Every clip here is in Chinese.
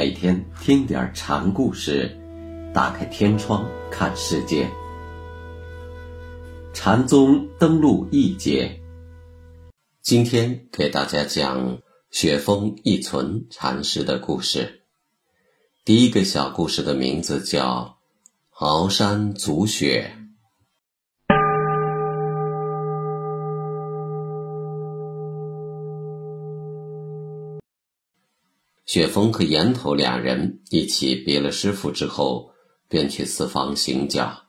每天听点禅故事，打开天窗看世界。禅宗登陆一节，今天给大家讲雪峰一存禅师的故事。第一个小故事的名字叫《鳌山足雪》。雪峰和岩头两人一起别了师傅之后，便去四方行脚。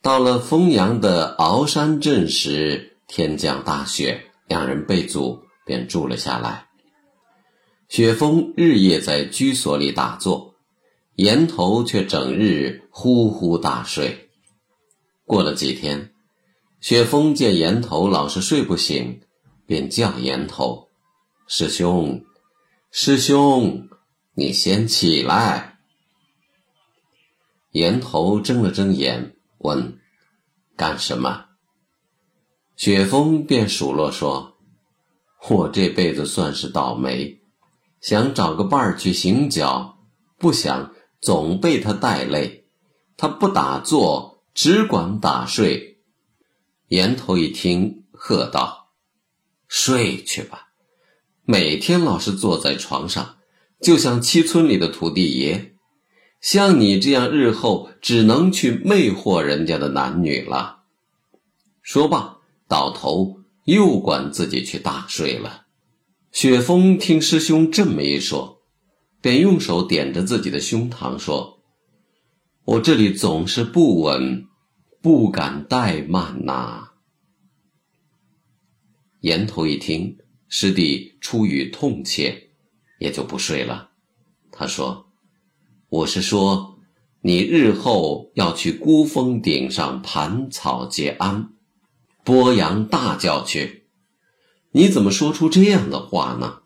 到了丰阳的鳌山镇时，天降大雪，两人被阻，便住了下来。雪峰日夜在居所里打坐，岩头却整日呼呼大睡。过了几天，雪峰见岩头老是睡不醒，便叫岩头：“师兄。”师兄，你先起来。岩头睁了睁眼，问：“干什么？”雪峰便数落说：“我这辈子算是倒霉，想找个伴儿去行脚，不想总被他带累。他不打坐，只管打睡。”岩头一听，喝道：“睡去吧。”每天老是坐在床上，就像七村里的土地爷。像你这样，日后只能去魅惑人家的男女了。说罢，倒头又管自己去大睡了。雪峰听师兄这么一说，便用手点着自己的胸膛说：“我这里总是不稳，不敢怠慢呐。”岩头一听。师弟出于痛切，也就不睡了。他说：“我是说，你日后要去孤峰顶上盘草结庵，播扬大教去。你怎么说出这样的话呢？”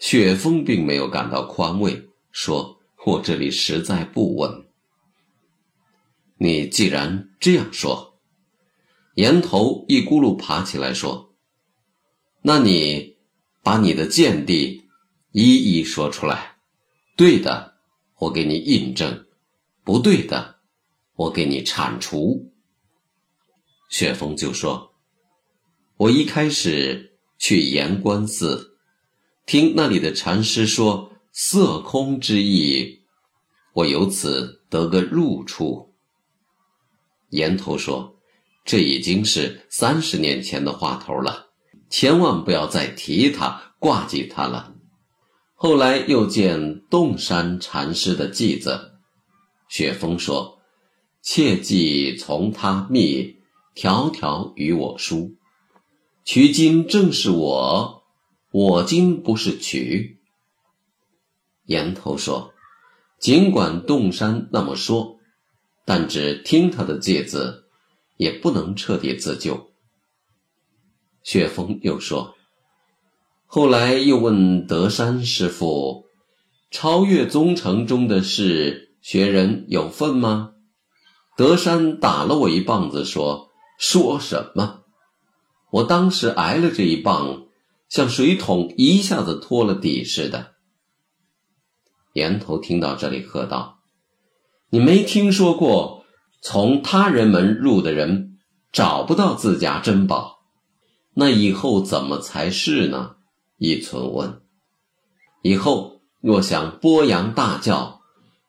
雪峰并没有感到宽慰，说：“我这里实在不稳。”你既然这样说，岩头一咕噜爬起来说。那你把你的见地一一说出来，对的，我给你印证；不对的，我给你铲除。雪峰就说：“我一开始去岩关寺，听那里的禅师说色空之意，我由此得个入处。”岩头说：“这已经是三十年前的话头了。”千万不要再提他，挂记他了。后来又见洞山禅师的偈子，雪峰说：“切记从他密，条条与我书。取经正是我，我今不是取。”岩头说：“尽管洞山那么说，但只听他的戒字，也不能彻底自救。”雪峰又说：“后来又问德山师傅，超越宗城中的事，学人有份吗？”德山打了我一棒子，说：“说什么？”我当时挨了这一棒，像水桶一下子脱了底似的。岩头听到这里，喝道：“你没听说过，从他人门入的人，找不到自家珍宝？”那以后怎么才是呢？一存问。以后若想播扬大教，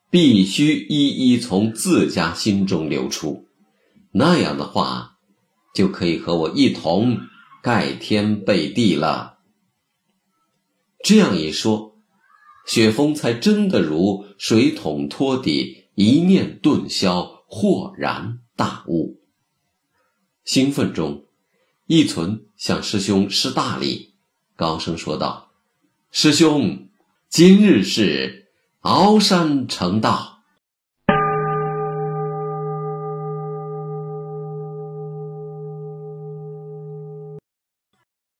必须一一从自家心中流出，那样的话，就可以和我一同盖天背地了。这样一说，雪峰才真的如水桶托底，一念顿消，豁然大悟。兴奋中。一存向师兄施大礼，高声说道：“师兄，今日是鳌山成道。”